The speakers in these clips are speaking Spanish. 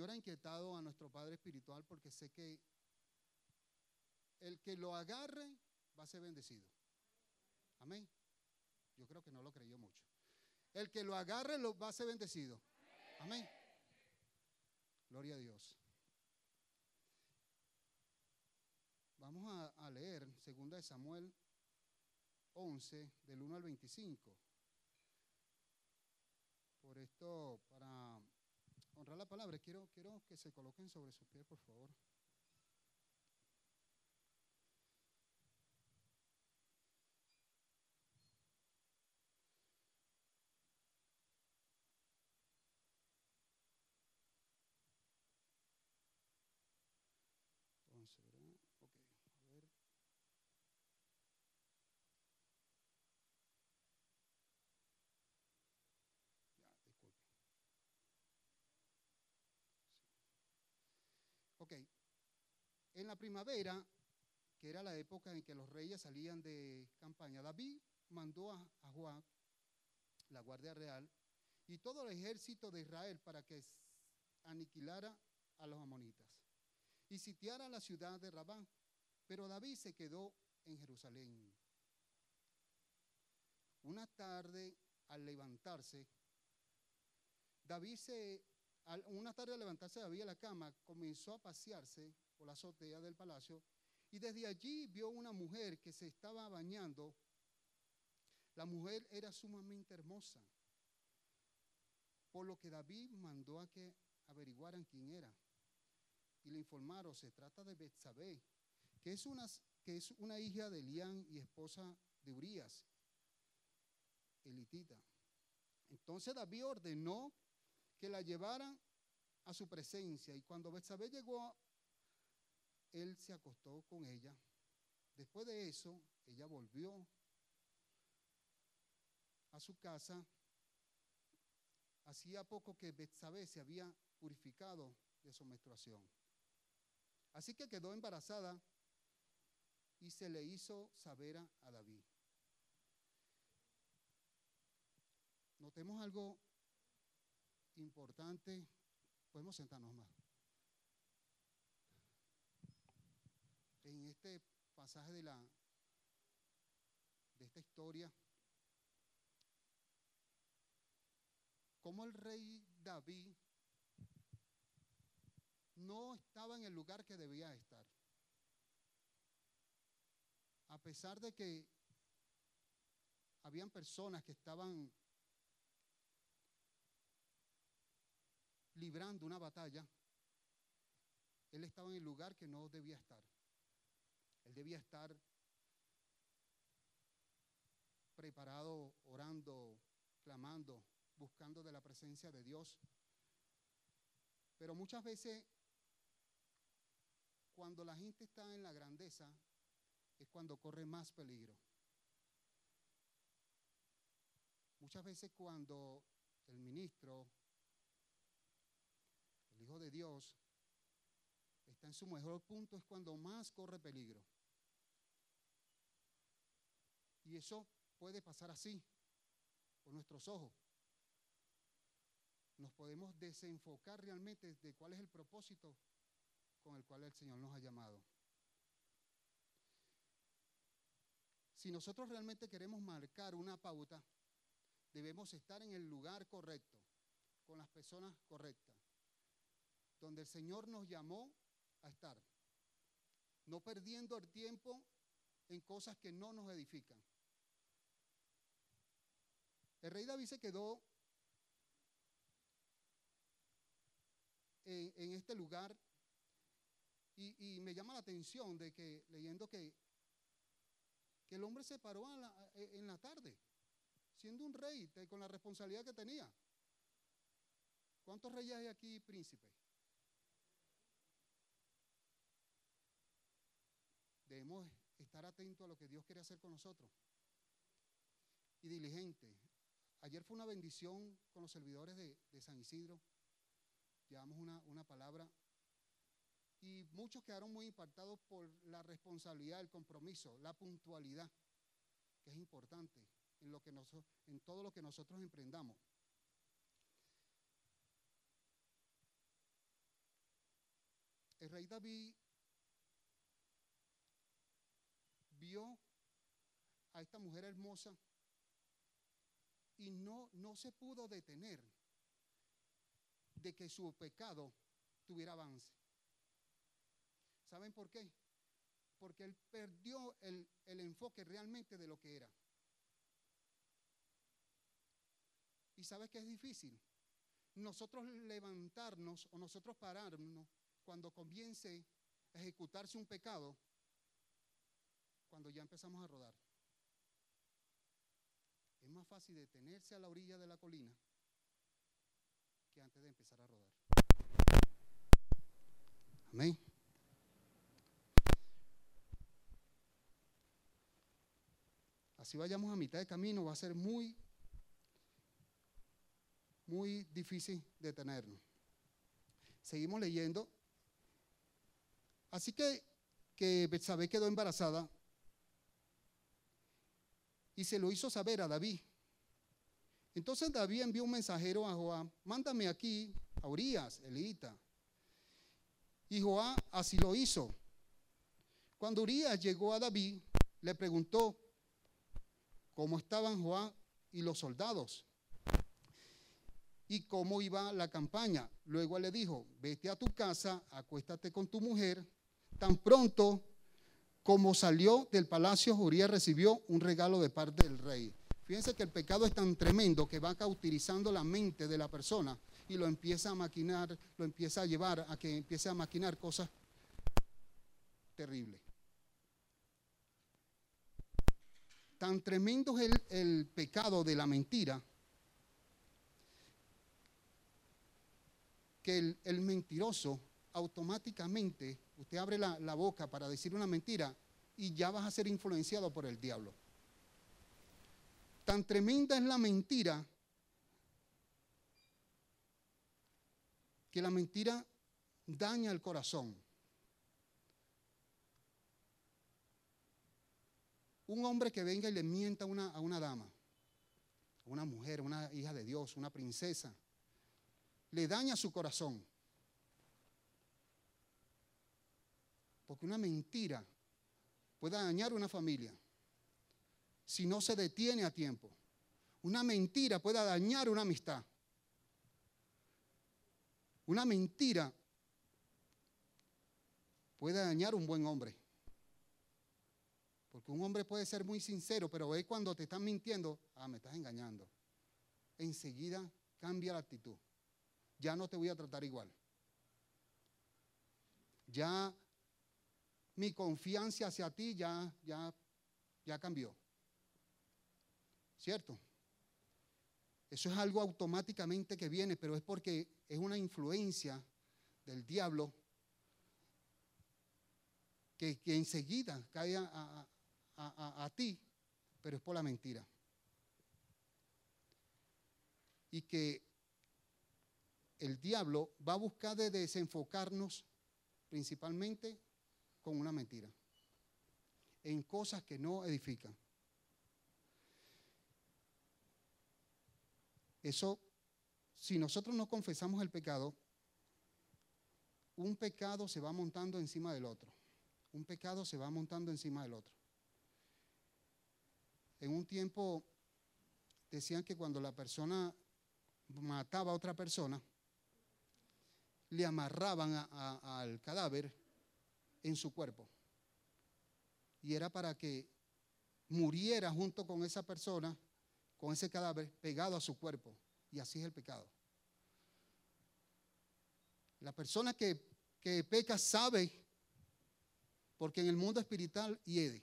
Señor ha inquietado a nuestro Padre Espiritual porque sé que el que lo agarre va a ser bendecido. Amén. Yo creo que no lo creyó mucho. El que lo agarre lo va a ser bendecido. Amén. Gloria a Dios. Vamos a, a leer 2 de Samuel 11, del 1 al 25. Por esto, para honrar la palabra, quiero, quiero que se coloquen sobre sus pies, por favor. Entonces, ¿verdad? Ok, a ver. Ya, disculpe. Sí. Ok, en la primavera, que era la época en que los reyes salían de campaña, David mandó a, a la guardia real, y todo el ejército de Israel para que aniquilara a los amonitas y sitiara la ciudad de Rabá. Pero David se quedó en Jerusalén. Una tarde, al levantarse, David se, una tarde al levantarse David de la cama, comenzó a pasearse por la azotea del palacio y desde allí vio una mujer que se estaba bañando. La mujer era sumamente hermosa, por lo que David mandó a que averiguaran quién era y le informaron, se trata de Betsabé, que es una, hija de Elián y esposa de Urías, elitita. Entonces David ordenó que la llevaran a su presencia y cuando Betsabé llegó, él se acostó con ella. Después de eso, ella volvió a su casa. Hacía poco que Betsabé se había purificado de su menstruación. Así que quedó embarazada y se le hizo saber a, David. Notemos algo importante. Podemos sentarnos más. En este pasaje de la de esta historia, como el rey David no estaba en el lugar que debía estar. A pesar de que habían personas que estaban librando una batalla, él estaba en el lugar que no debía estar. Él debía estar preparado, orando, clamando, buscando de la presencia de Dios. Pero muchas veces, cuando la gente está en la grandeza, es cuando corre más peligro. Muchas veces cuando el ministro, el Hijo de Dios, está en su mejor punto, es cuando más corre peligro. Y eso puede pasar así, por nuestros ojos. Nos podemos desenfocar realmente de cuál es el propósito con el cual el Señor nos ha llamado. Si nosotros realmente queremos marcar una pauta, debemos estar en el lugar correcto, con las personas correctas, donde el Señor nos llamó a estar, no perdiendo el tiempo en cosas que no nos edifican. El rey David se quedó en, este lugar y, me llama la atención de que leyendo que, que el hombre se paró la- e, en la tarde, siendo un rey con la responsabilidad que tenía. ¿Cuántos reyes hay aquí, príncipe? Debemos estar atentos a lo que Dios quiere hacer con nosotros. Y diligente. Ayer fue una bendición con los servidores de, San Isidro. Llevamos una, una palabra y muchos quedaron muy impactados por la responsabilidad, el compromiso, la puntualidad, que es importante en, lo que noso- en todo lo que nosotros emprendamos. el rey David vio a esta mujer hermosa y no, no se pudo detener de que su pecado tuviera avance. ¿Saben por qué? Porque él perdió el, el enfoque realmente de lo que era. ¿Y sabes que es difícil? Nosotros levantarnos o nosotros pararnos cuando comience a ejecutarse un pecado, cuando ya empezamos a rodar. Es más fácil detenerse a la orilla de la colina que antes de empezar a rodar. Amén. Así vayamos a mitad de camino, va a ser muy, muy difícil detenernos. Seguimos leyendo. Así que, que Betsabé quedó embarazada y se lo hizo saber a David. Entonces David envió un mensajero a Joab, mándame aquí a Urias, Elita. Y Joab así lo hizo. Cuando Urias llegó a David, le preguntó cómo estaban Joab y los soldados y cómo iba la campaña. Luego le dijo, vete a tu casa, acuéstate con tu mujer. Tan pronto como salió del palacio, Urias recibió un regalo de parte del rey. Fíjense que el pecado es tan tremendo que va cauterizando la mente de la persona y lo empieza a maquinar, lo empieza a llevar a que empiece a maquinar cosas terribles. Tan tremendo es el, pecado de la mentira que el mentiroso automáticamente, usted abre la, boca para decir una mentira y ya vas a ser influenciado por el diablo. Tan tremenda es la mentira que la mentira daña el corazón. Un hombre que venga y le mienta a una, a una dama, a una mujer, una hija de Dios, una princesa, le daña su corazón. Porque una mentira puede dañar una familia si no se detiene a tiempo. Una mentira puede dañar una amistad. Una mentira puede dañar un buen hombre. Porque un hombre puede ser muy sincero, pero ve cuando te están mintiendo, ah, me estás engañando. Enseguida cambia la actitud. Ya no te voy a tratar igual. Ya mi confianza hacia ti ya, ya, ya cambió. ¿Cierto? Eso es algo automáticamente que viene, pero es porque es una influencia del diablo que, que enseguida cae a, a, a, a, ti, pero es por la mentira. Y que el diablo va a buscar de desenfocarnos principalmente con una mentira, en cosas que no edifican. Eso, si nosotros no confesamos el pecado, un pecado se va montando encima del otro. Un pecado se va montando encima del otro. En un tiempo decían que cuando la persona mataba a otra persona, le amarraban al cadáver en su cuerpo. Y era para que muriera junto con esa persona, con ese cadáver pegado a su cuerpo. Y así es el pecado. La persona que, que peca sabe, porque en el mundo espiritual hiede.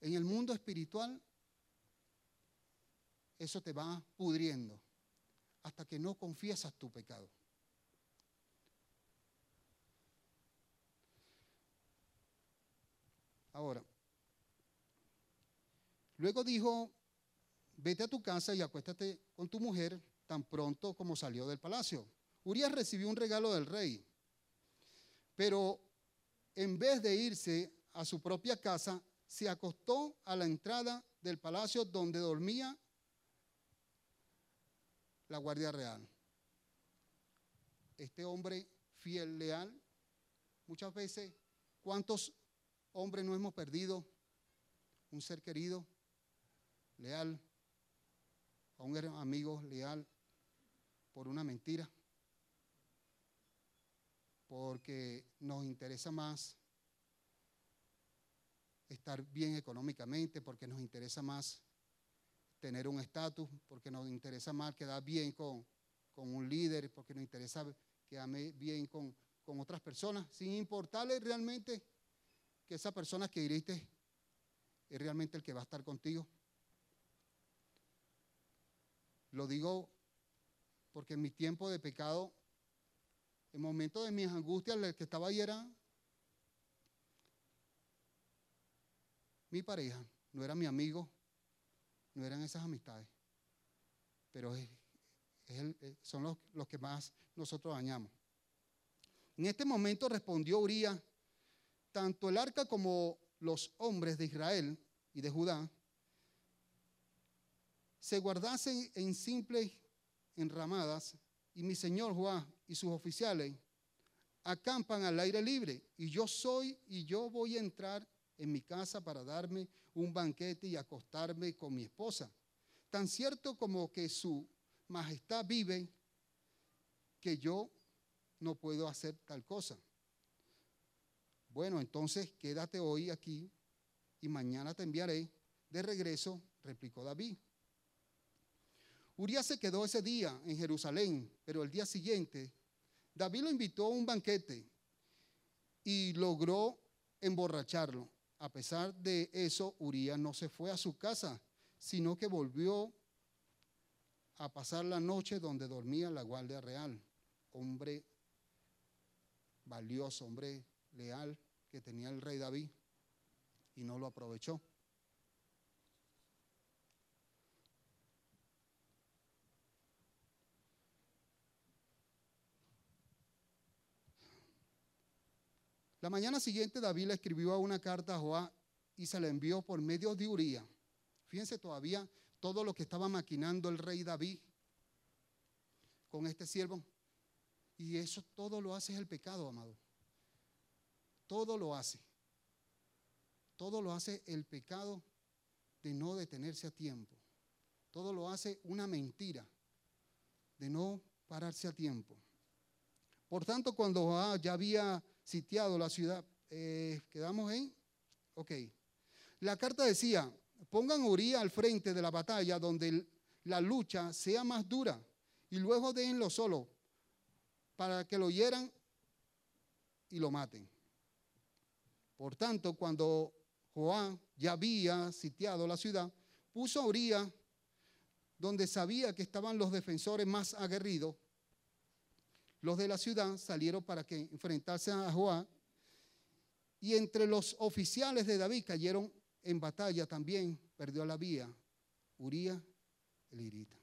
En el mundo espiritual, eso te va pudriendo hasta que no confiesas tu pecado. Ahora, luego dijo, vete a tu casa y acuéstate con tu mujer tan pronto como salió del palacio. Urias recibió un regalo del rey, pero en vez de irse a su propia casa, se acostó a la entrada del palacio donde dormía la guardia real. este hombre fiel, leal. Muchas veces, ¿cuántos hombres no hemos perdido? Un ser querido, leal, a un amigo leal por una mentira, porque nos interesa más estar bien económicamente, porque nos interesa más tener un estatus, porque nos interesa más quedar bien con, con, un líder, porque nos interesa quedar bien con, con otras personas, sin importarle realmente que esa persona que iriste es realmente el que va a estar contigo. Lo digo porque en mi tiempo de pecado, en momentos de mis angustias, el que estaba ahí era mi pareja, no era mi amigo, no eran esas amistades, pero son los, los, que más nosotros dañamos. En este momento respondió Uriah, tanto el arca como los hombres de Israel y de Judá se guardasen en simples enramadas y mi señor Juan y sus oficiales acampan al aire libre y yo soy y yo voy a entrar en mi casa para darme un banquete y acostarme con mi esposa. Tan cierto como que su majestad vive, que yo no puedo hacer tal cosa. Bueno, entonces quédate hoy aquí y mañana te enviaré de regreso, replicó David. Urias se quedó ese día en Jerusalén, pero el día siguiente David lo invitó a un banquete y logró emborracharlo. A pesar de eso, Urias no se fue a su casa, sino que volvió a pasar la noche donde dormía la guardia real. Hombre valioso, hombre leal que tenía el rey David y no lo aprovechó. La mañana siguiente David le escribió una carta a Joá y se la envió por medio de Uría. Fíjense todavía todo lo que estaba maquinando el rey David con este siervo. Y eso todo lo hace el pecado, amado. Todo lo hace. Todo lo hace el pecado de no detenerse a tiempo. Todo lo hace una mentira de no pararse a tiempo. Por tanto, cuando ya había sitiado la ciudad. Eh, ¿Quedamos en? Ok. La carta decía, pongan a Uriah al frente de la batalla donde la lucha sea más dura y luego déjenlo solo para que lo hieran y lo maten. Por tanto, cuando Joán ya había sitiado la ciudad, puso a Uriah donde sabía que estaban los defensores más aguerridos los de la ciudad salieron para que enfrentarse a Joab. Y entre los oficiales de David cayeron en batalla también, perdió la vía, Uría el Irita.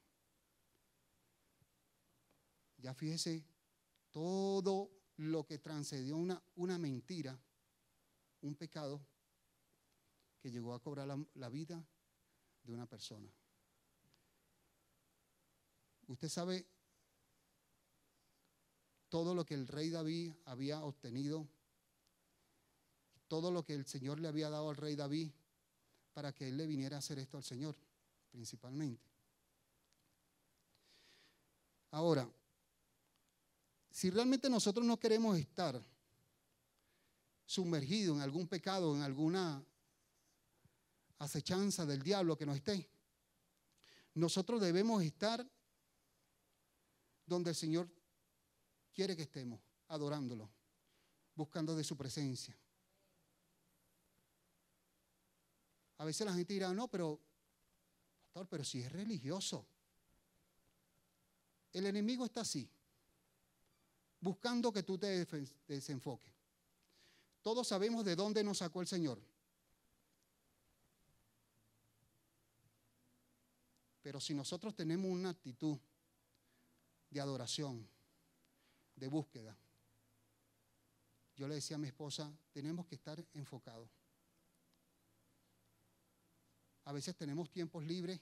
Ya fíjese todo lo que transcedió una mentira, un pecado que llegó a cobrar la, vida de una persona. Usted sabe todo lo que el rey David había obtenido, todo lo que el Señor le había dado al rey David para que él le viniera a hacer esto al Señor, principalmente. Ahora, si realmente nosotros no queremos estar sumergidos en algún pecado, en alguna acechanza del diablo que nos esté, nosotros debemos estar donde el Señor quiere que estemos adorándolo, buscando de su presencia. A veces la gente dirá, no, pero, pastor, pero si es religioso. El enemigo está así, buscando que tú te desenfoques. Todos sabemos de dónde nos sacó el Señor. Pero si nosotros tenemos una actitud de adoración, de búsqueda. Yo le decía a mi esposa, tenemos que estar enfocados. A veces tenemos tiempos libres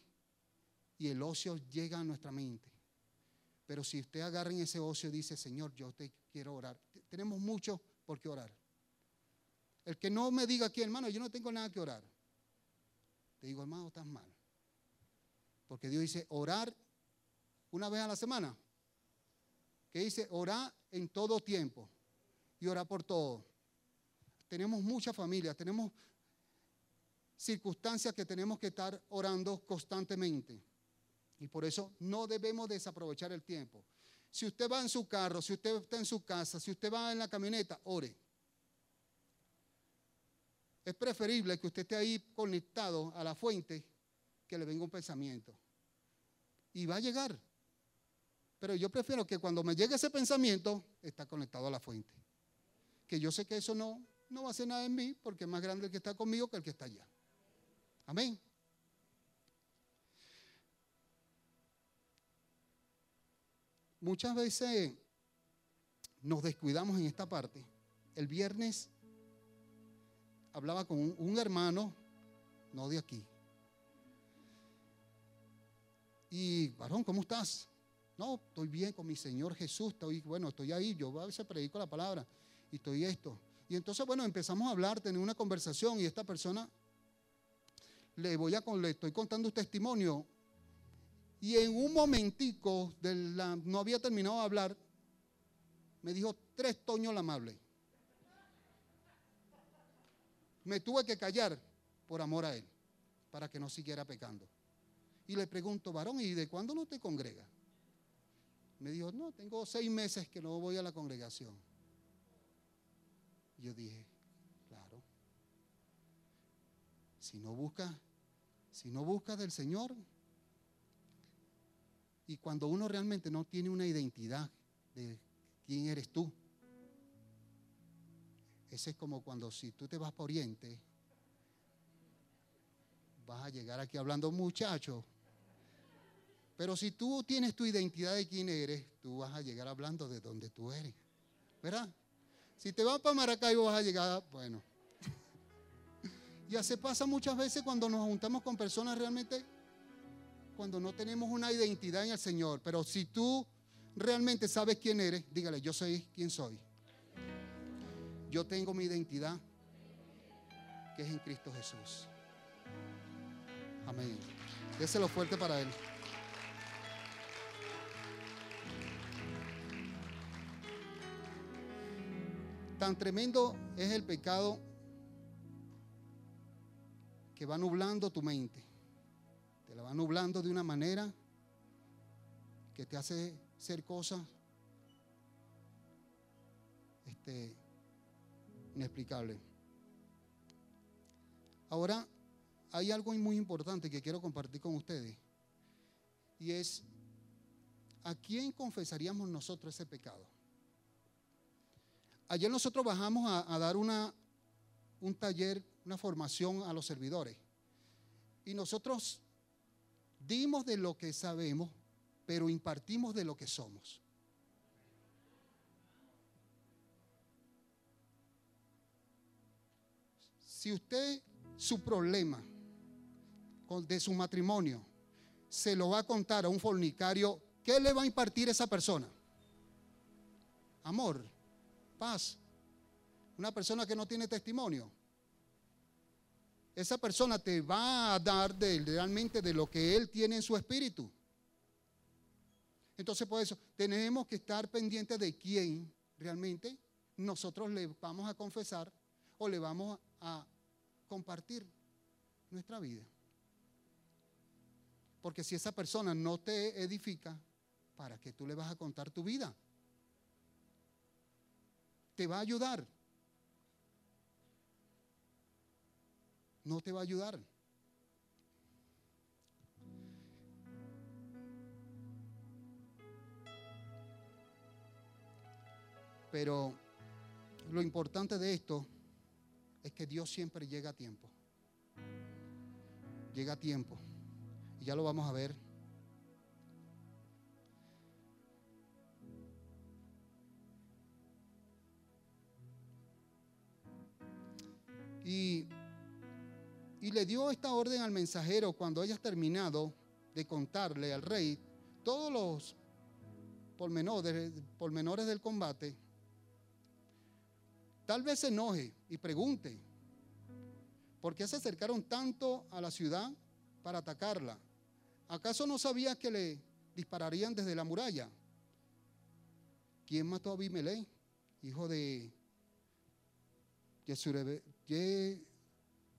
y el ocio llega a nuestra mente. Pero si usted agarra en ese ocio y dice, Señor, yo te quiero orar, tenemos mucho por qué orar. El que no me diga aquí, hermano, yo no tengo nada que orar. Te digo, hermano, estás mal. Porque Dios dice, orar una vez a la semana. Que dice, orar en todo tiempo y orar por todo. Tenemos mucha familia, tenemos circunstancias que tenemos que estar orando constantemente. Y por eso no debemos desaprovechar el tiempo. Si usted va en su carro, si usted está en su casa, si usted va en la camioneta, ore. Es preferible que usted esté ahí conectado a la fuente que le venga un pensamiento. Y va a llegar. Pero yo prefiero que cuando me llegue ese pensamiento, está conectado a la fuente. Que yo sé que eso no, no va a hacer nada en mí, porque es más grande el que está conmigo que el que está allá. Amén. Muchas veces nos descuidamos en esta parte. El viernes hablaba con un, hermano, no de aquí. Y, varón, ¿cómo estás? No, estoy bien con mi Señor Jesús, estoy, bueno, estoy ahí, yo a veces predico la palabra y estoy esto. Y entonces, bueno, empezamos a hablar, tener una conversación y esta persona le voy a le estoy contando un testimonio y en un momentico, de la, no había terminado de hablar, me dijo tres toños la amable. Me tuve que callar por amor a él, para que no siguiera pecando. Y le pregunto, varón, ¿y de cuándo no te congrega? Me dijo, no, tengo seis meses que no voy a la congregación. Yo dije, claro. Si no busca, si no busca del Señor, y cuando uno realmente no tiene una identidad de quién eres tú, ese es como cuando si tú te vas por Oriente, vas a llegar aquí hablando muchacho. Pero si tú tienes tu identidad de quién eres, tú vas a llegar hablando de donde tú eres. ¿Verdad? Si te vas para Maracaibo vas a llegar, bueno. Ya se pasa muchas veces cuando nos juntamos con personas realmente cuando no tenemos una identidad en el Señor. Pero si tú realmente sabes quién eres, dígale, yo soy quien soy. Yo tengo mi identidad, que es en Cristo Jesús. Amén. Déselo fuerte para Él. Tan tremendo es el pecado que va nublando tu mente la va nublando de una manera que te hace ser cosas este, inexplicables. Ahora, hay algo muy importante que quiero compartir con ustedes. Y es, ¿a quién confesaríamos nosotros ese pecado? Ayer nosotros bajamos a, a dar una, un taller, una formación a los servidores. Y nosotros dimos de lo que sabemos, pero impartimos de lo que somos. Si usted su problema de su matrimonio se lo va a contar a un fornicario, ¿qué le va a impartir esa persona? Amor, paz. Una persona que no tiene testimonio esa persona te va a dar realmente de lo que Él tiene en su espíritu. Entonces, por eso, tenemos que estar pendientes de quién realmente nosotros le vamos a confesar o le vamos a compartir nuestra vida. Porque si esa persona no te edifica, ¿para qué tú le vas a contar tu vida? Te va a ayudar, no te va a ayudar. Pero lo importante de esto es que Dios siempre llega a tiempo. Llega a tiempo. Y ya lo vamos a ver. Y y le dio esta orden al mensajero cuando hayas terminado de contarle al rey todos los pormenores, pormenores del combate, tal vez se enoje y pregunte, ¿por qué se acercaron tanto a la ciudad para atacarla? ¿Acaso no sabía que le dispararían desde la muralla? ¿Quién mató a Abimelech, hijo de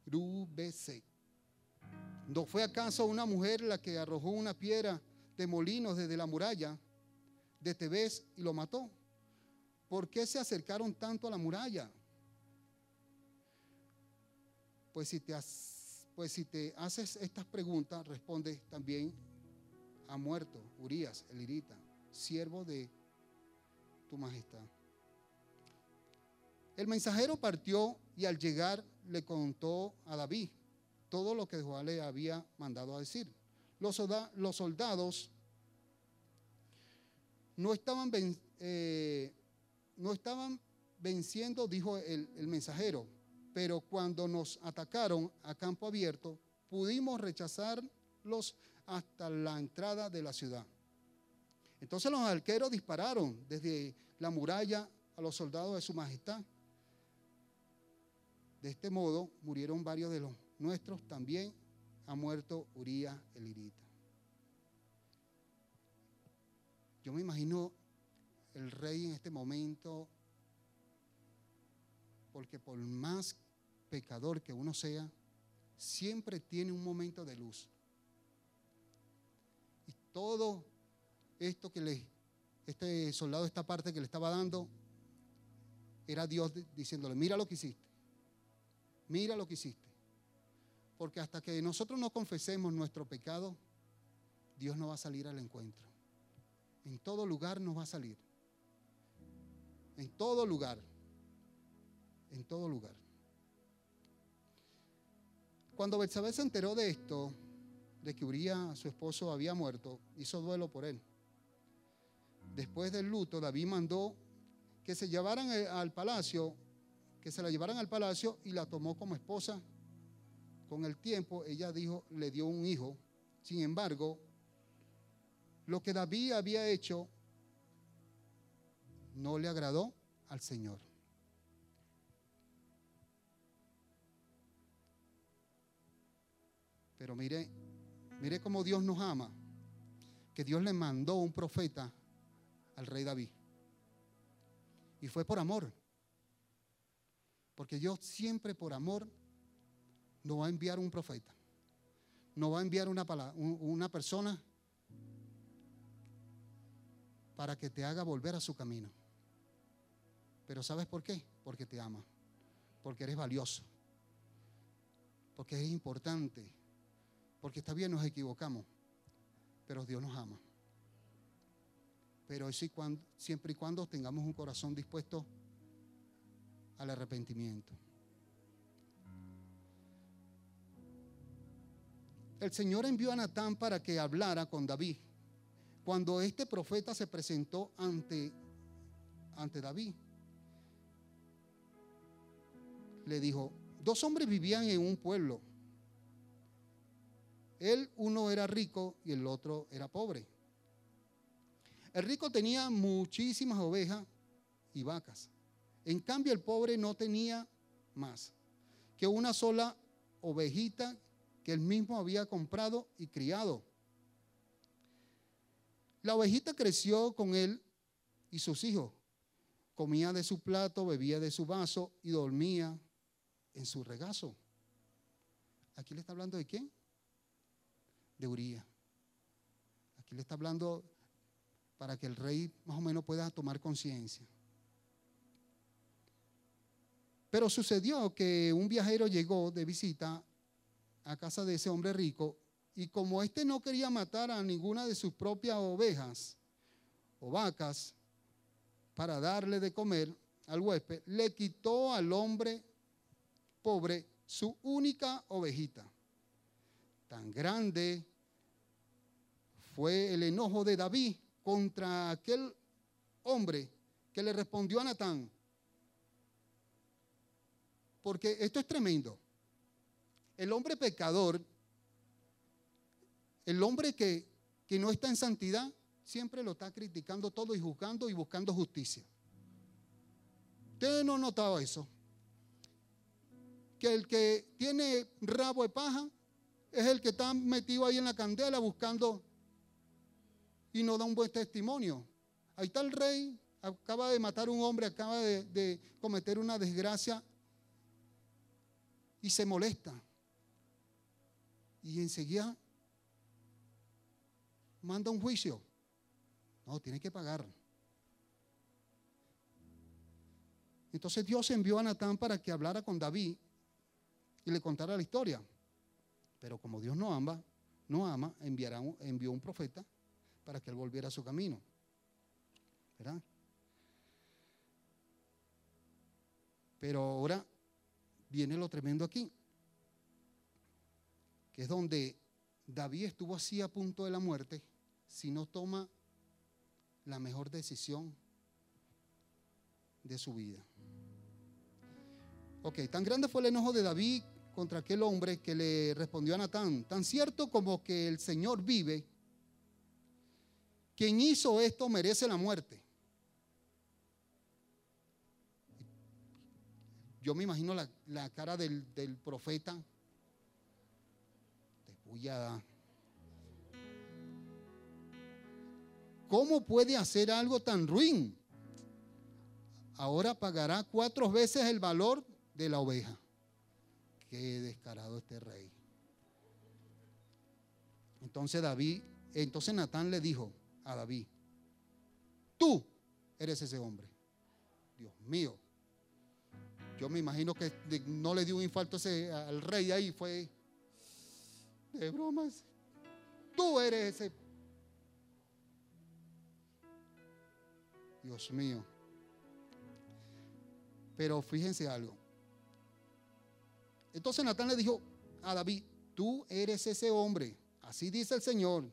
Yerubese? ¿No fue acaso una mujer la que arrojó una piedra de molinos desde la muralla de Tebes y lo mató? ¿Por qué se acercaron tanto a la muralla? Pues si te, pues si te haces estas preguntas, responde también ha muerto Urias, el irita, siervo de tu majestad. El mensajero partió y al llegar le contó a David todo lo que Joab le había mandado a decir. Los, soldados no estaban, eh, no estaban venciendo, dijo el, mensajero, pero cuando nos atacaron a campo abierto, pudimos rechazarlos hasta la entrada de la ciudad. Entonces los arqueros dispararon desde la muralla a los soldados de su majestad. De este modo murieron varios de los nuestros también ha muerto Urías el Irita. Yo me imagino el rey en este momento, porque por más pecador que uno sea, siempre tiene un momento de luz. Y todo esto que le, este soldado, esta parte que le estaba dando, era Dios diciéndole, mira lo que hiciste, mira lo que hiciste. Porque hasta que nosotros no confesemos nuestro pecado, Dios no va a salir al encuentro. En todo lugar nos va a salir. En todo lugar. En todo lugar. Cuando Betsabé se enteró de esto, de que Uría, su esposo, había muerto, hizo duelo por él. Después del luto, David mandó que se llevaran al palacio, que se la llevaran al palacio y la tomó como esposa con el tiempo ella dijo, le dio un hijo. Sin embargo, lo que David había hecho no le agradó al Señor. Pero mire, mire cómo Dios nos ama, que Dios le mandó un profeta al rey David. Y fue por amor. Porque Dios siempre por amor no va a enviar un profeta, no va a enviar una, una persona para que te haga volver a su camino. Pero ¿sabes por qué? Porque te ama, porque eres valioso, porque es importante, porque está bien, nos equivocamos, pero Dios nos ama. Pero eso y cuando, siempre y cuando tengamos un corazón dispuesto al arrepentimiento. el Señor envió a Natán para que hablara con David. Cuando este profeta se presentó ante, ante David, le dijo, dos hombres vivían en un pueblo. Él, uno era rico y el otro era pobre. El rico tenía muchísimas ovejas y vacas. En cambio, el pobre no tenía más que una sola ovejita que él mismo había comprado y criado. La ovejita creció con él y sus hijos. Comía de su plato, bebía de su vaso y dormía en su regazo. Aquí le está hablando de quién? De Uría. Aquí le está hablando para que el rey más o menos pueda tomar conciencia. Pero sucedió que un viajero llegó de visita a casa de ese hombre rico y como éste no quería matar a ninguna de sus propias ovejas o vacas para darle de comer al huésped, le quitó al hombre pobre su única ovejita. Tan grande fue el enojo de David contra aquel hombre que le respondió a Natán. Porque esto es tremendo. El hombre pecador, el hombre que, no está en santidad, siempre lo está criticando todo y juzgando y buscando justicia. ¿Usted no ha notado eso? Que el que tiene rabo de paja es el que está metido ahí en la candela buscando y no da un buen testimonio. Ahí está el rey, acaba de matar a un hombre, acaba de, de cometer una desgracia y se molesta. Y enseguida manda un juicio. No, tiene que pagar. Entonces Dios envió a Natán para que hablara con David y le contara la historia. Pero como Dios no ama, no ama, enviará envió un profeta para que él volviera a su camino. ¿Verdad? Pero ahora viene lo tremendo aquí, que es donde David estuvo así a punto de la muerte si no toma la mejor decisión de su vida. Ok, tan grande fue el enojo de David contra aquel hombre que le respondió a Natán, tan cierto como que el Señor vive, quien hizo esto merece la muerte. Yo me imagino la, cara del, del profeta. Te voy a. ¿Cómo puede hacer algo tan ruin? Ahora pagará cuatro veces el valor de la oveja. Qué descarado este rey. Entonces David, entonces Natán le dijo a David, tú eres ese hombre. Dios mío. Yo me imagino que no le dio un infarto al rey ahí, fue de bromas. Tú eres ese. Dios mío. Pero fíjense algo. Entonces Natán le dijo a David, tú eres ese hombre. Así dice el Señor,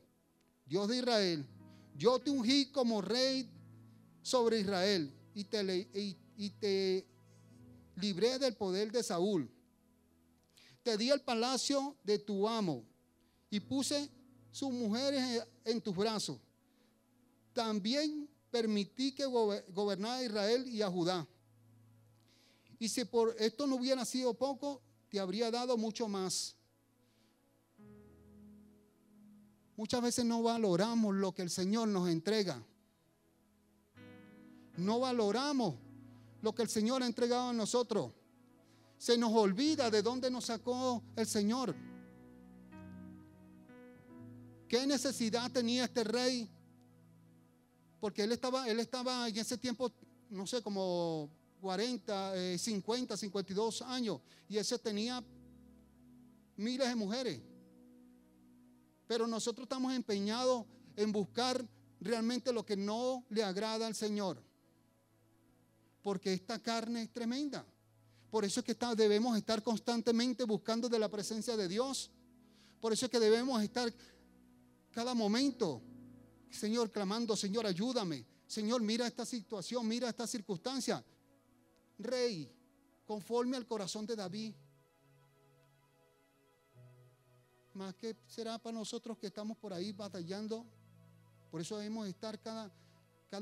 Dios de Israel. Yo te ungí como rey sobre Israel y te, libré del poder de Saúl. Te di el palacio de tu amo y puse sus mujeres en tus brazos. También permití que gobernara Israel y a Judá. Y si por esto no hubiera sido poco, habría dado mucho más. Muchas veces no valoramos lo que el Señor nos entrega. No valoramos lo que el Señor ha entregado a nosotros. Se nos olvida de dónde nos sacó el Señor. ¿Qué necesidad tenía este rey? Porque él estaba, él estaba en ese tiempo, no sé, como 40, 50, 52 años. Y ese tenía miles de mujeres. Pero nosotros estamos empeñados en buscar realmente lo que no le agrada al Señor porque esta carne es tremenda. Por eso es que debemos estar constantemente buscando de la presencia de Dios. Por eso es que debemos estar cada momento, Señor, clamando, Señor, ayúdame. Señor, mira esta situación, mira esta circunstancia. Rey, conforme al corazón de David. Más que será para nosotros que estamos por ahí batallando. Por eso debemos estar cada,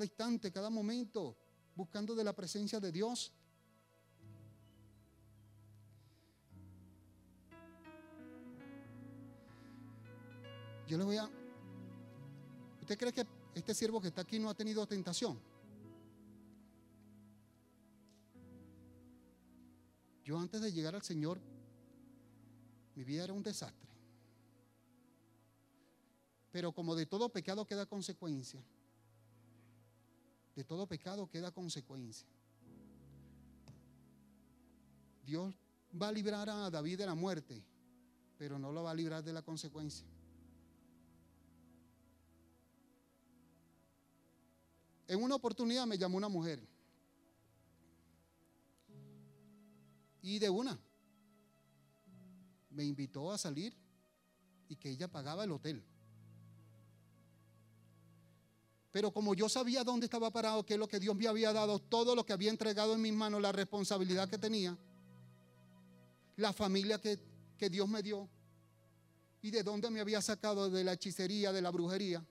instante, cada momento buscando de la presencia de Dios. Yo le voy a... ¿Usted cree que este siervo que está aquí no ha tenido tentación? Yo antes de llegar al Señor, mi vida era un desastre. Pero como de todo pecado queda consecuencia, de todo pecado queda consecuencia. Dios va a librar a David de la muerte, pero no lo va a librar de la consecuencia. En una oportunidad me llamó una mujer. Y de una, me invitó a salir y que ella pagaba el hotel. Pero como yo sabía dónde estaba parado, qué es lo que Dios me había dado, todo lo que había entregado en mis manos, la responsabilidad que tenía, la familia que, que Dios me dio, y de dónde me había sacado de la hechicería, de la brujería,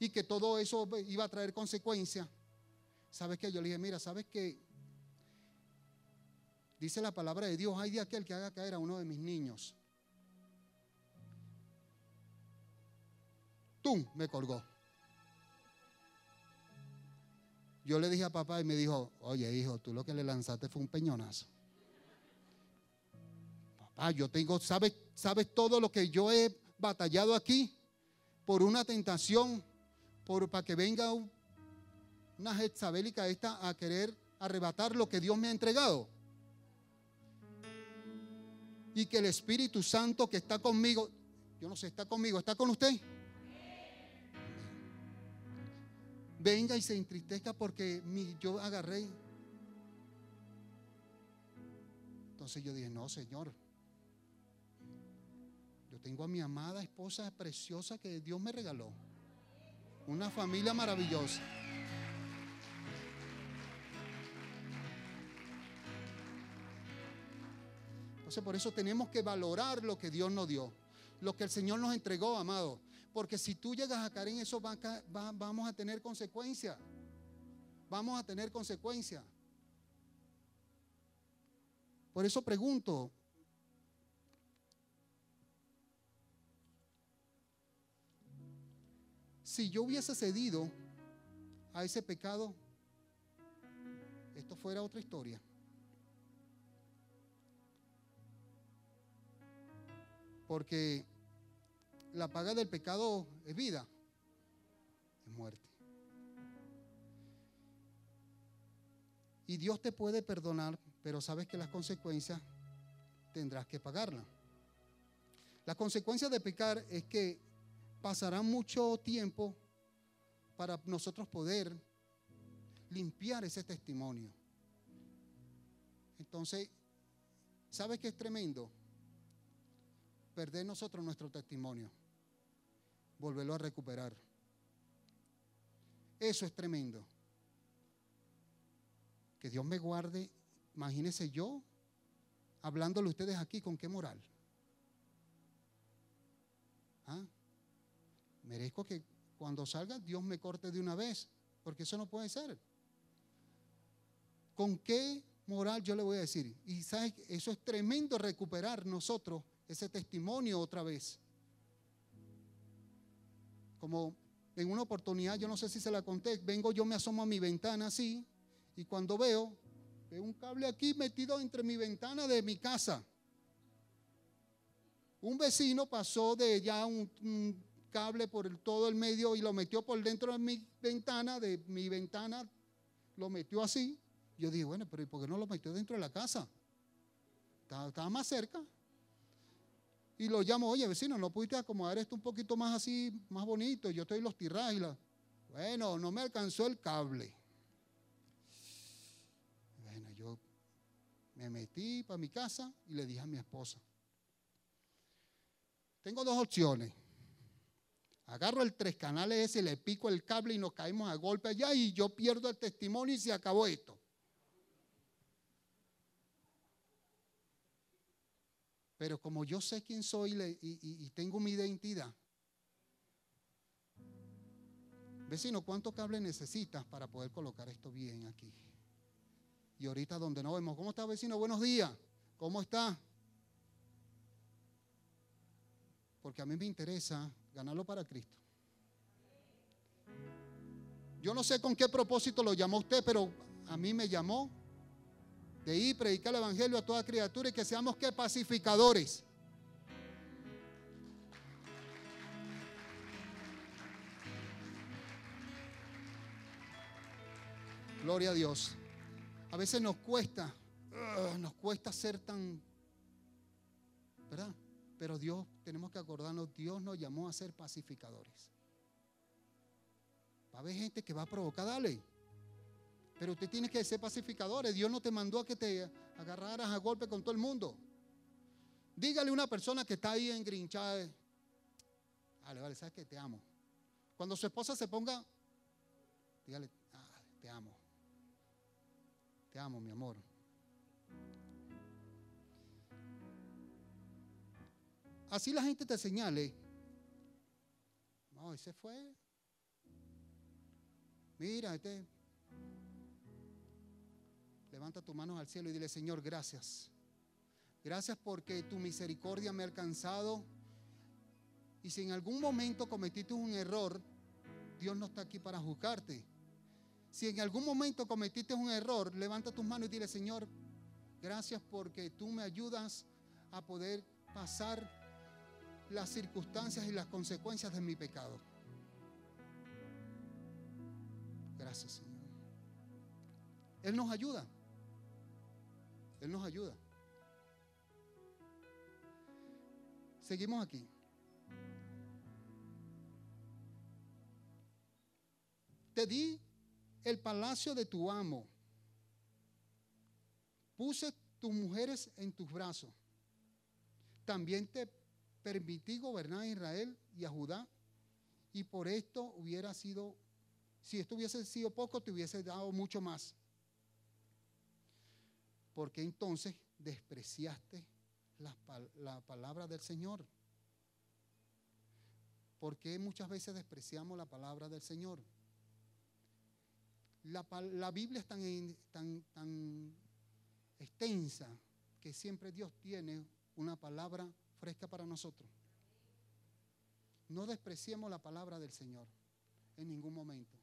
y que todo eso iba a traer consecuencias. ¿Sabes qué? Yo le dije, mira, ¿sabes qué? Dice la palabra de Dios, hay de aquel que haga caer a uno de mis niños. ¡Tum! Me colgó. Yo le dije a papá y me dijo, oye hijo, tú lo que le lanzaste fue un peñonazo. Papá, yo tengo, ¿sabes, sabes todo lo que yo he batallado aquí por una tentación, por, para que venga una Jezabélica esta a querer arrebatar lo que Dios me ha entregado? Y que el Espíritu Santo que está conmigo, yo no sé, está conmigo, está con usted. venga y se entristezca porque yo agarré. Entonces yo dije, no, Señor, yo tengo a mi amada esposa preciosa que Dios me regaló. Una familia maravillosa. Entonces por eso tenemos que valorar lo que Dios nos dio, lo que el Señor nos entregó, amado. Porque si tú llegas a caer eso, vamos a tener consecuencias. Vamos a tener consecuencias. Por eso pregunto, si yo hubiese cedido a ese pecado, esto fuera otra historia. Porque la paga del pecado es vida, es muerte. Y Dios te puede perdonar, pero sabes que las consecuencias tendrás que pagarlas. La consecuencia de pecar es que pasará mucho tiempo para nosotros poder limpiar ese testimonio. Entonces, ¿sabes qué es tremendo? Perder nosotros nuestro testimonio volverlo a recuperar. Eso es tremendo. Que Dios me guarde. Imagínense yo hablándole a ustedes aquí con qué moral. ¿Ah? Merezco que cuando salga Dios me corte de una vez, porque eso no puede ser. ¿Con qué moral yo le voy a decir? Y sabes, eso es tremendo recuperar nosotros ese testimonio otra vez. Como en una oportunidad, yo no sé si se la conté, vengo, yo me asomo a mi ventana así, y cuando veo, veo un cable aquí metido entre mi ventana de mi casa. Un vecino pasó de ya un, cable por todo el medio y lo metió por dentro de mi ventana, de mi ventana, lo metió así. Yo dije, bueno, pero ¿y por qué no lo metió dentro de la casa? estaba más cerca. Y lo llamo, oye vecino, ¿no pudiste acomodar esto un poquito más así, más bonito? Yo estoy los tirras y la... Bueno, no me alcanzó el cable. Bueno, yo me metí para mi casa y le dije a mi esposa, tengo dos opciones. Agarro el tres canales ese, le pico el cable y nos caemos a golpe allá y yo pierdo el testimonio y se acabó esto. Pero como yo sé quién soy y, tengo mi identidad, vecino, ¿cuánto cable necesitas para poder colocar esto bien aquí? Y ahorita donde no vemos, ¿cómo está vecino? Buenos días, ¿cómo está? Porque a mí me interesa ganarlo para Cristo. Yo no sé con qué propósito lo llamó usted, pero a mí me llamó de ir predicar el evangelio a toda criatura y que seamos que pacificadores. Gloria a Dios. A veces nos cuesta, nos cuesta ser tan, ¿verdad? Pero Dios, tenemos que acordarnos, Dios nos llamó a ser pacificadores. Va a haber gente que va a provocar, dale. Pero usted tiene que ser pacificador. Dios no te mandó a que te agarraras a golpe con todo el mundo. Dígale a una persona que está ahí engrinchada. Vale, vale, sabes que te amo. Cuando su esposa se ponga, dígale, ah, te amo. Te amo, mi amor. Así la gente te señale. No, ese fue Mira, este. Levanta tus manos al cielo y dile, Señor, gracias. Gracias porque tu misericordia me ha alcanzado. Y si en algún momento cometiste un error, Dios no está aquí para juzgarte. Si en algún momento cometiste un error, levanta tus manos y dile, Señor, gracias porque tú me ayudas a poder pasar las circunstancias y las consecuencias de mi pecado. Gracias, Señor. Él nos ayuda. Él nos ayuda. Seguimos aquí. Te di el palacio de tu amo. Puse tus mujeres en tus brazos. También te permití gobernar a Israel y a Judá. Y por esto hubiera sido, si esto hubiese sido poco, te hubiese dado mucho más. Porque entonces despreciaste la, la palabra del Señor. Porque muchas veces despreciamos la palabra del Señor? La, Biblia es tan, tan extensa que siempre Dios tiene una palabra fresca para nosotros. No despreciemos la palabra del Señor en ningún momento.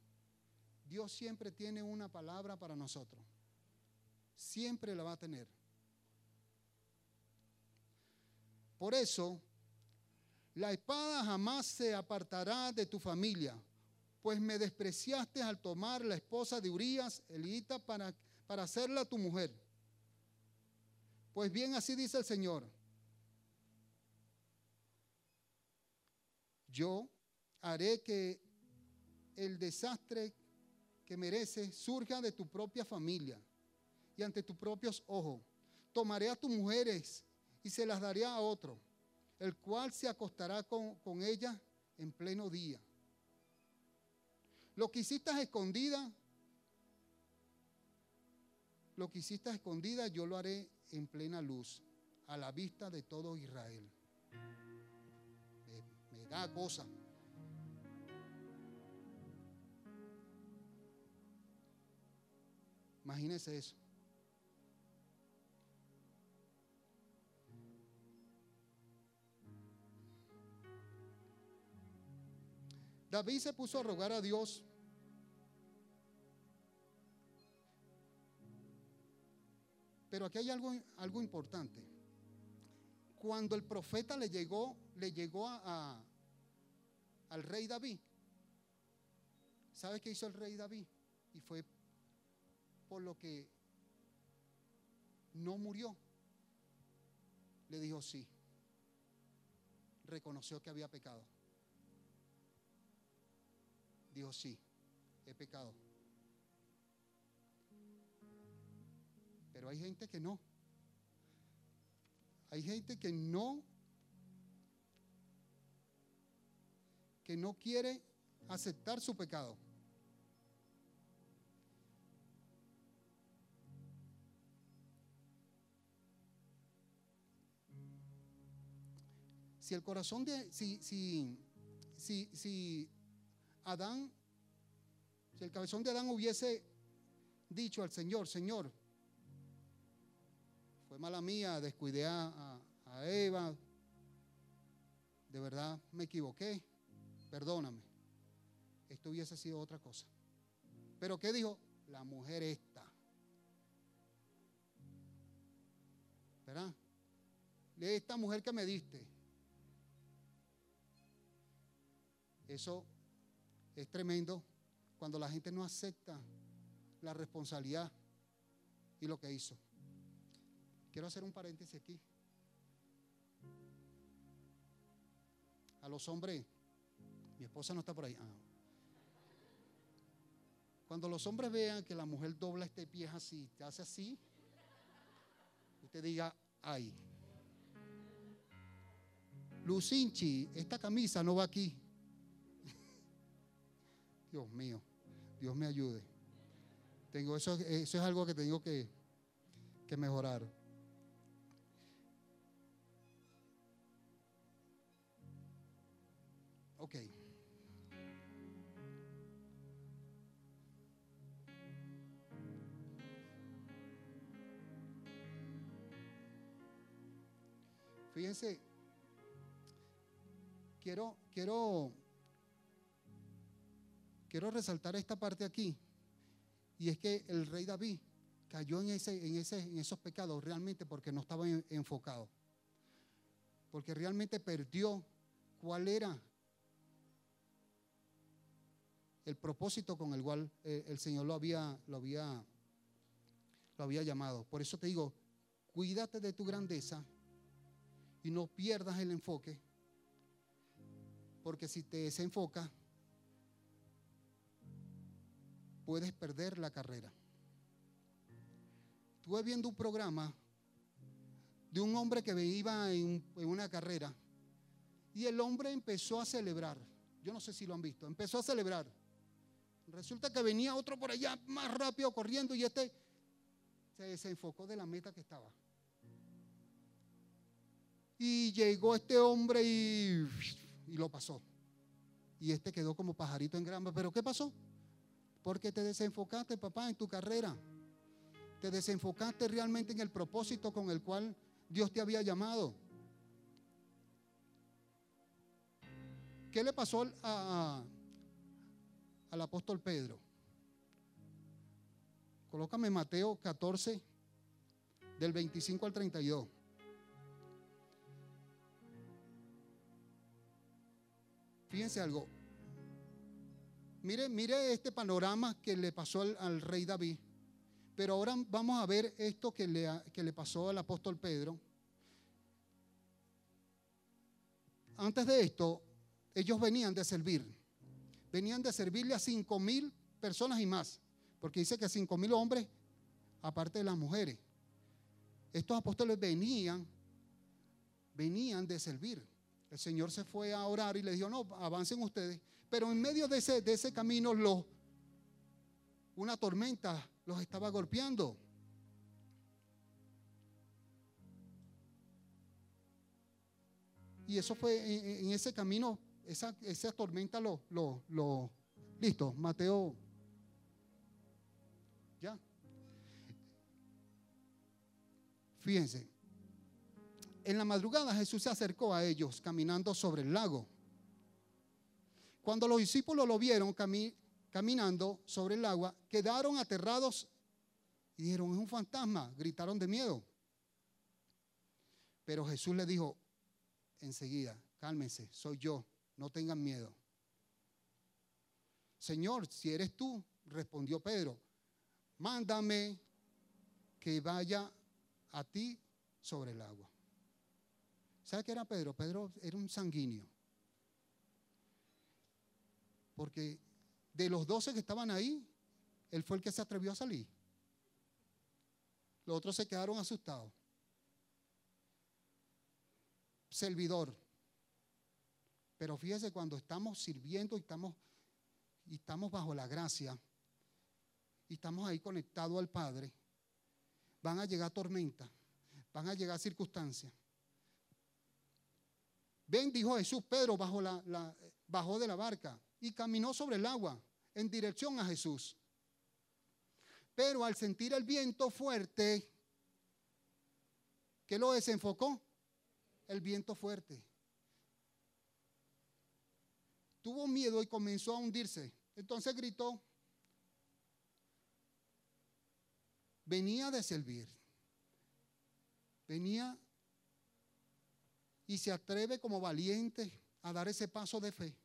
Dios siempre tiene una palabra para nosotros. Siempre la va a tener. Por eso, la espada jamás se apartará de tu familia pues me despreciaste al tomar la esposa de Urias, Elita, para, para hacerla tu mujer. Pues bien, así dice el Señor. Yo haré que el desastre que mereces surja de tu propia familia ante tus propios ojos. Tomaré a tus mujeres y se las daré a otro, el cual se acostará con, con ellas en pleno día lo que hiciste escondida, lo que hiciste escondida, yo lo haré en plena luz, a la vista de todo Israel. Me, da cosa. Imagínese eso. David se puso a rogar a Dios. Pero aquí hay algo, algo importante. Cuando el profeta le llegó, le llegó a, al rey David, ¿sabe qué hizo el rey David? Y fue por lo que no murió. Le dijo sí. Reconoció que había pecado dijo, sí, he pecado. Pero hay gente que no. Hay gente que no, que no quiere aceptar su pecado. Si el corazón de, si, si, si, si Adán, si el cabezón de Adán hubiese dicho al Señor, Señor, fue mala mía, descuidé a, Eva, de verdad me equivoqué, perdóname. Esto hubiese sido otra cosa. Pero ¿qué dijo? La mujer esta. ¿Verdad? Esta mujer que me diste. Eso es tremendo cuando la gente no acepta la responsabilidad y lo que hizo. Quiero hacer un paréntesis aquí. A los hombres, mi esposa no está por ahí. Ah. Cuando los hombres vean que la mujer dobla este pie así, te hace así, usted diga, ay. Lucinchi, esta camisa no va aquí. Dios mío, Dios me ayude. Tengo, eso, eso es algo que tengo que, que mejorar. Ok. Fíjense, quiero, quiero quiero resaltar esta parte aquí. Y es que el rey David cayó en, esos pecados realmente porque no estaba enfocado. Porque realmente perdió cuál era el propósito con el cual eh, el Señor lo había, lo, había, lo había llamado. Por eso te digo, cuídate de tu grandeza y no pierdas el enfoque, porque si te desenfocas, puedes perder la carrera. Estuve viendo un programa de un hombre que iba en, una carrera y el hombre empezó a celebrar. Yo no sé si lo han visto. Empezó a celebrar. Resulta que venía otro por allá más rápido corriendo y este se desenfocó de la meta que estaba. Y llegó este hombre y, y lo pasó. Y este quedó como pajarito en grama. ¿Pero qué pasó? Porque te desenfocaste, papá, en tu carrera. Te desenfocaste realmente en el propósito con el cual Dios te había llamado. ¿Qué le pasó al apóstol Pedro? Colócame Mateo 14, del 25 al 32. Fíjense algo. Mire, mire este panorama que le pasó al, rey David. Pero ahora vamos a ver esto que le, que le pasó al apóstol Pedro. Antes de esto, ellos venían de servir. Venían de servirle a cinco mil personas y más. Porque dice que cinco mil hombres, aparte de las mujeres. Estos apóstoles venían, venían de servir. El Señor se fue a orar y le dijo, no, avancen ustedes. Pero en medio de ese, de ese camino, una tormenta los estaba golpeando. Y eso fue en, ese camino, esa, esa tormenta lo, lo, lo, listo, Mateo. Ya. Fíjense, en la madrugada Jesús se acercó a ellos caminando sobre el lago. Cuando los discípulos lo vieron caminando sobre el agua, quedaron aterrados y dijeron, es un fantasma, gritaron de miedo. Pero Jesús le dijo enseguida, cálmense, soy yo, no tengan miedo. Señor, si eres tú, respondió Pedro, mándame que vaya a ti sobre el agua. ¿Sabe qué era Pedro? Pedro era un sanguíneo. Porque de los doce que estaban ahí, él fue el que se atrevió a salir. Los otros se quedaron asustados. Servidor. Pero fíjese, cuando estamos sirviendo y estamos, y estamos bajo la gracia, y estamos ahí conectados al Padre, van a llegar tormentas, van a llegar circunstancias. Ven, dijo Jesús, Pedro bajo la, bajó de la barca y caminó sobre el agua en dirección a Jesús. Pero al sentir el viento fuerte, ¿qué lo desenfocó? El viento fuerte. Tuvo miedo y comenzó a hundirse. Entonces gritó, venía de servir, venía y se atreve como valiente a dar ese paso de fe.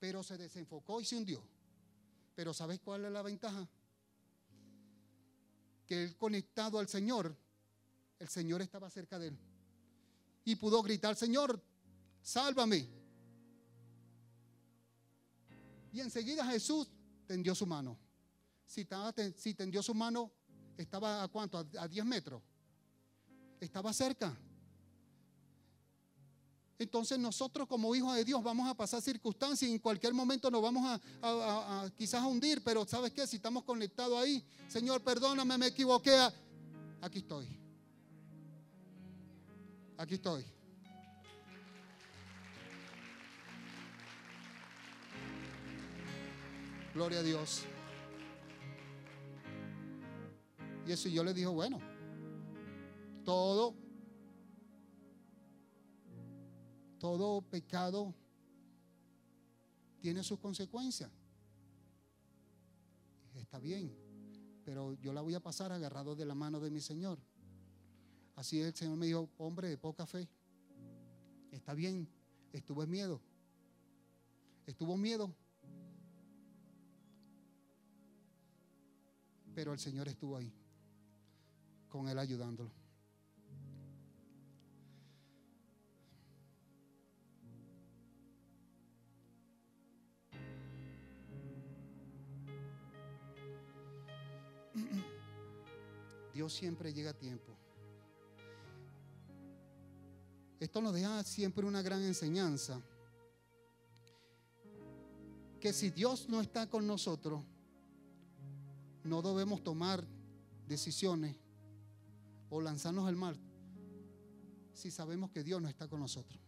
Pero se desenfocó y se hundió. Pero ¿sabes cuál es la ventaja? Que él conectado al Señor, el Señor estaba cerca de él. Y pudo gritar, Señor, sálvame. Y enseguida Jesús tendió su mano. Si, tendió su mano, estaba a cuánto? A 10 metros. Estaba cerca. Entonces nosotros como hijos de Dios vamos a pasar circunstancias y en cualquier momento nos vamos a, quizás a hundir, pero ¿sabes qué? Si estamos conectados ahí, Señor, perdóname, me equivoqué. Aquí estoy. Aquí estoy. Gloria a Dios. Y eso yo le dijo, bueno, todo todo pecado tiene sus consecuencias. Está bien, pero yo la voy a pasar agarrado de la mano de mi Señor. Así el Señor me dijo, hombre de poca fe, está bien, estuvo miedo, estuvo miedo, pero el Señor estuvo ahí, con él ayudándolo. Dios siempre llega a tiempo. Esto nos deja siempre una gran enseñanza. Que si Dios no está con nosotros, no debemos tomar decisiones o lanzarnos al mar si sabemos que Dios no está con nosotros.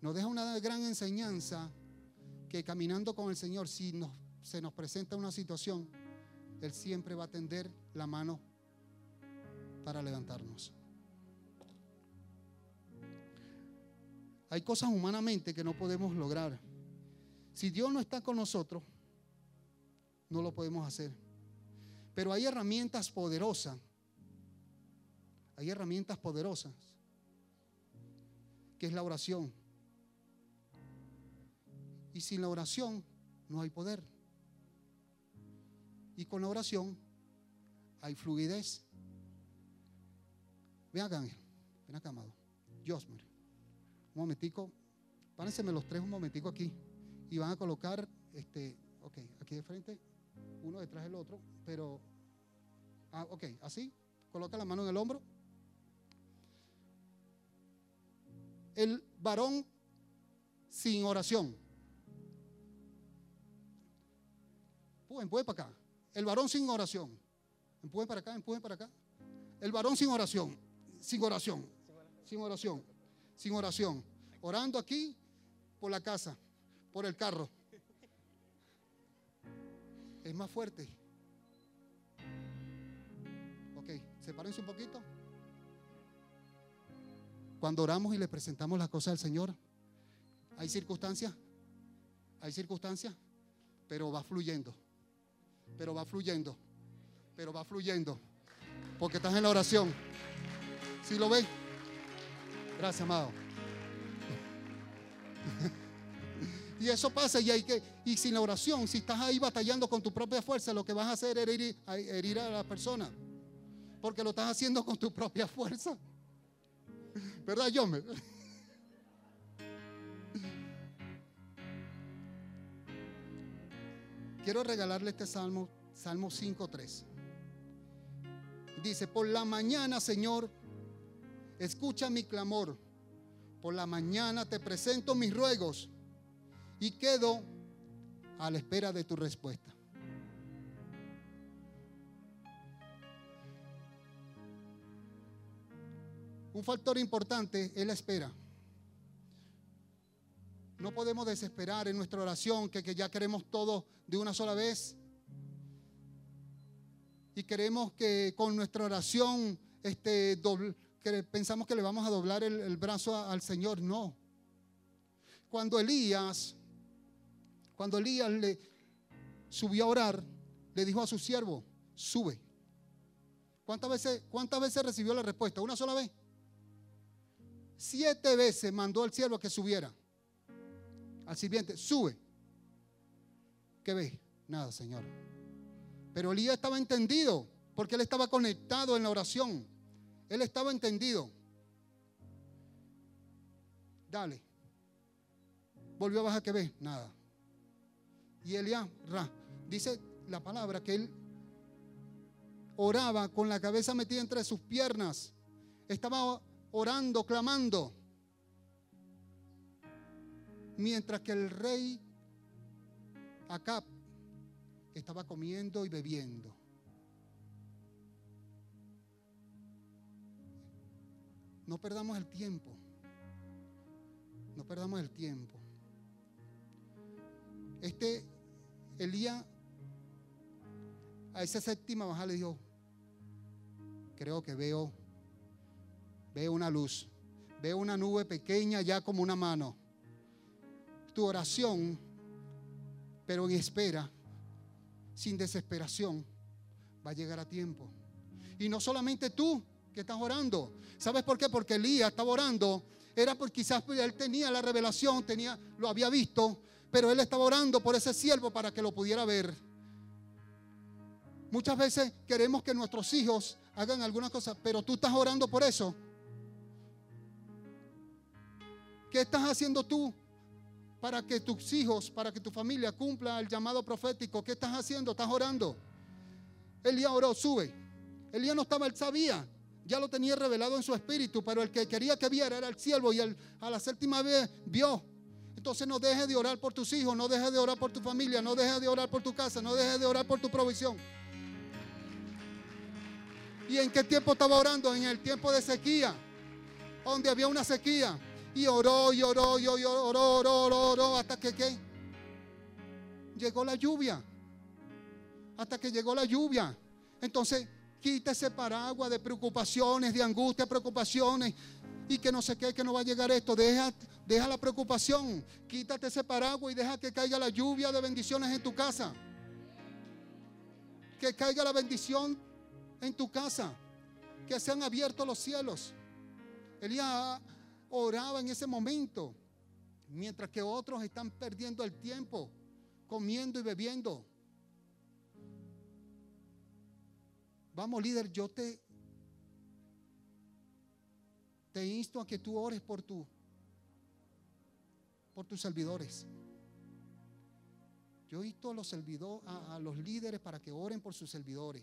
Nos deja una gran enseñanza que caminando con el Señor, si nos, se nos presenta una situación, Él siempre va a tender la mano para levantarnos. Hay cosas humanamente que no podemos lograr. Si Dios no está con nosotros, no lo podemos hacer. Pero hay herramientas poderosas. Hay herramientas poderosas. Que es la oración. Y sin la oración no hay poder. Y con la oración hay fluidez. Ven acá, Ángel. Ven acá, amado. Josmer. Un momentico. Párenseme los tres un momentico aquí. Y van a colocar, este, ok, aquí de frente, uno detrás del otro, pero, ah, ok, así. Coloca la mano en el hombro. El varón sin oración. Empuje, para acá. El varón sin oración. Empuje para acá, empuje para acá. El varón sin oración. Sin oración. Sin oración. Sin oración. Orando aquí por la casa, por el carro. Es más fuerte. Ok, sepárense un poquito. Cuando oramos y le presentamos las cosas al Señor, hay circunstancias, hay circunstancias, pero va fluyendo, pero va fluyendo, pero va fluyendo, porque estás en la oración. ¿Sí lo ven? Gracias, amado. Y eso pasa y hay que, y sin la oración, si estás ahí batallando con tu propia fuerza, lo que vas a hacer es herir, herir a la persona. Porque lo estás haciendo con tu propia fuerza. ¿Verdad, yo me? Quiero regalarle este salmo, Salmo 5.3. Dice, por la mañana, Señor, escucha mi clamor. Por la mañana te presento mis ruegos y quedo a la espera de tu respuesta. Un factor importante es la espera. No podemos desesperar en nuestra oración que, ya queremos todo de una sola vez. Y queremos que con nuestra oración este, que pensamos que le vamos a doblar el, el brazo al Señor. No. Cuando Elías cuando Elías le subió a orar, le dijo a su siervo, sube. ¿Cuántas veces, ¿Cuántas veces recibió la respuesta? ¿Una sola vez? Siete veces mandó al siervo que subiera. Al sirviente, sube. ¿Qué ve? Nada, Señor. Pero Elías estaba entendido, porque él estaba conectado en la oración. Él estaba entendido. Dale. Volvió a bajar, ¿qué ve? Nada. Y Eliab, dice la palabra que él oraba con la cabeza metida entre sus piernas. Estaba orando, clamando. Mientras que el rey Acab estaba comiendo y bebiendo. No perdamos el tiempo. No perdamos el tiempo. Este Elías a esa séptima baja le dijo, creo que veo, veo una luz, Veo una nube pequeña ya como una mano. Tu oración, pero en espera, sin desesperación, va a llegar a tiempo. Y no solamente tú que estás orando. ¿Sabes por qué? Porque Elías estaba orando. Era porque quizás él tenía la revelación, tenía, lo había visto, pero él estaba orando por ese siervo para que lo pudiera ver. Muchas veces queremos que nuestros hijos hagan alguna cosa, pero tú estás orando por eso. ¿Qué estás haciendo tú para que tus hijos, para que tu familia cumpla el llamado profético? ¿Qué estás haciendo? ¿Estás orando? Elías oró, sube. Elías no estaba, él sabía, ya lo tenía revelado en su espíritu, pero el que quería que viera era el siervo y a la séptima vez vio. Entonces no dejes de orar por tus hijos, no dejes de orar por tu familia, no dejes de orar por tu casa, no dejes de orar por tu provisión. ¿Y en qué tiempo estaba orando? En el tiempo de sequía, donde había una sequía. Y oró, y oró, y oró, oró, oró, oró, hasta que ¿qué? llegó la lluvia. Hasta que llegó la lluvia. Entonces, quita ese paraguas de preocupaciones, de angustia, preocupaciones. Y que no sé qué, que no va a llegar esto. Deja, deja la preocupación. Quítate ese paraguas y deja que caiga la lluvia de bendiciones en tu casa. Que caiga la bendición en tu casa. Que sean abiertos los cielos. Elías oraba en ese momento. Mientras que otros están perdiendo el tiempo comiendo y bebiendo. Vamos, líder, yo te te insto a que tú ores por tu por tus servidores. Yo insto a los servidores, a, a los líderes para que oren por sus servidores,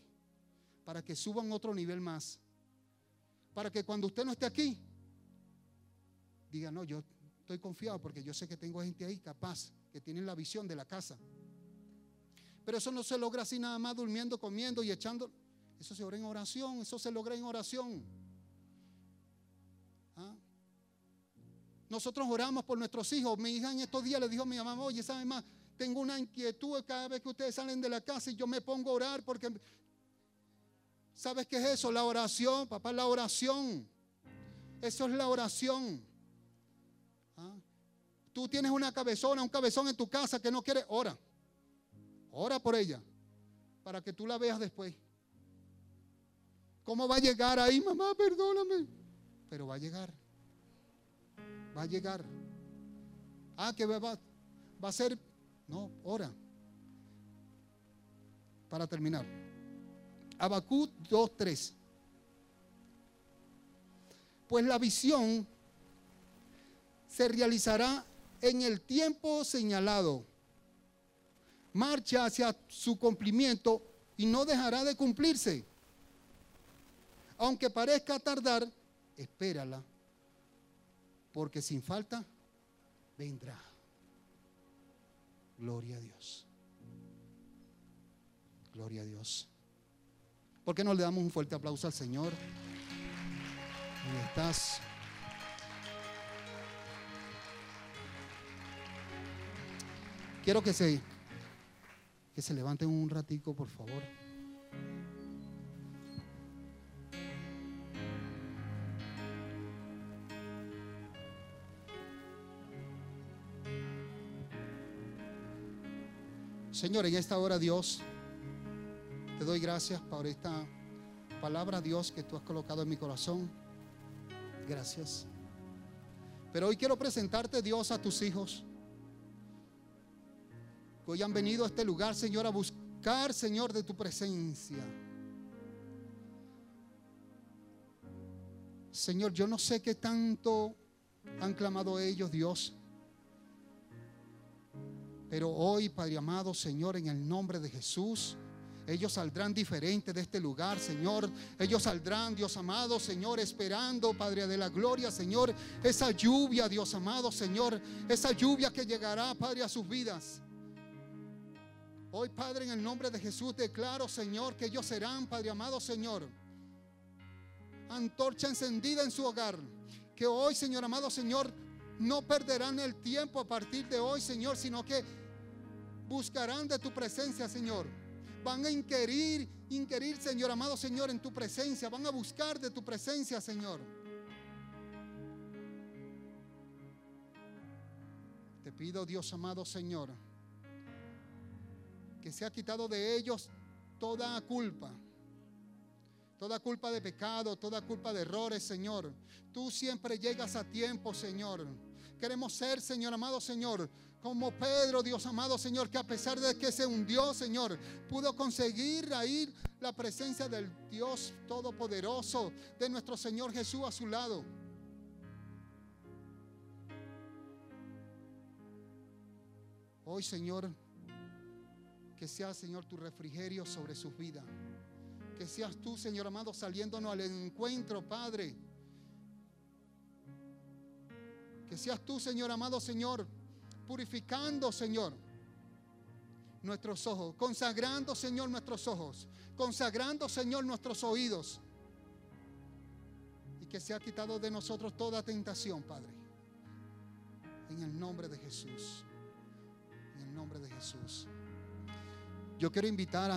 para que suban otro nivel más. Para que cuando usted no esté aquí, diga, no, yo estoy confiado porque yo sé que tengo gente ahí capaz, que tienen la visión de la casa. Pero eso no se logra así nada más durmiendo, comiendo y echando. Eso se ora en oración, eso se logra en oración. ¿Ah? Nosotros oramos por nuestros hijos. Mi hija en estos días le dijo a mi mamá, oye, ¿sabes más? Tengo una inquietud cada vez que ustedes salen de la casa y yo me pongo a orar porque... ¿Sabes qué es eso? La oración, papá, la oración. Eso es la oración. Tú tienes una cabezona, un cabezón en tu casa que no quiere, ora. Ora por ella, para que tú la veas después. ¿Cómo va a llegar ahí, mamá? Perdóname. Pero va a llegar. Va a llegar. Ah, que va, va a ser. No, ora. Para terminar. Habacuc 2.3. Pues la visión se realizará en el tiempo señalado. Marcha hacia su cumplimiento y no dejará de cumplirse. Aunque parezca tardar, espérala, porque sin falta vendrá. Gloria a Dios. Gloria a Dios. ¿Por qué no le damos un fuerte aplauso al Señor? Ahí estás. Quiero que se, que se levanten un ratico, por favor. Señor, en esta hora, Dios, te doy gracias por esta palabra, Dios, que tú has colocado en mi corazón. Gracias. Pero hoy quiero presentarte, Dios, a tus hijos hoy han venido a este lugar, Señor, a buscar, Señor, de tu presencia. Señor, yo no sé qué tanto han clamado ellos, Dios. Pero hoy, Padre amado, Señor, en el nombre de Jesús, ellos saldrán diferentes de este lugar, Señor. Ellos saldrán, Dios amado, Señor, esperando, Padre de la gloria, Señor, esa lluvia, Dios amado, Señor, esa lluvia que llegará, Padre, a sus vidas. Hoy, Padre, en el nombre de Jesús, declaro, Señor, que ellos serán, Padre amado Señor, antorcha encendida en su hogar. Que hoy, Señor amado Señor, no perderán el tiempo a partir de hoy, Señor, sino que buscarán de tu presencia, Señor. Van a inquirir, inquirir, Señor amado Señor, en tu presencia. Van a buscar de tu presencia, Señor. Te pido, Dios amado Señor que sea quitado de ellos toda culpa, toda culpa de pecado, toda culpa de errores, Señor. Tú siempre llegas a tiempo, Señor. Queremos ser, Señor amado Señor, como Pedro, Dios amado Señor, que a pesar de que se hundió, Señor, pudo conseguir ahí la presencia del Dios Todopoderoso, de nuestro Señor Jesús a su lado. Hoy, Señor, que sea, Señor, tu refrigerio sobre sus vidas. Que seas tú, Señor amado, saliéndonos al encuentro, Padre. Que seas tú, Señor amado, Señor, purificando, Señor, nuestros ojos, consagrando, Señor, nuestros ojos, consagrando, Señor, nuestros oídos. Y que sea quitado de nosotros toda tentación, Padre. En el nombre de Jesús. En el nombre de Jesús. Yo quiero invitar a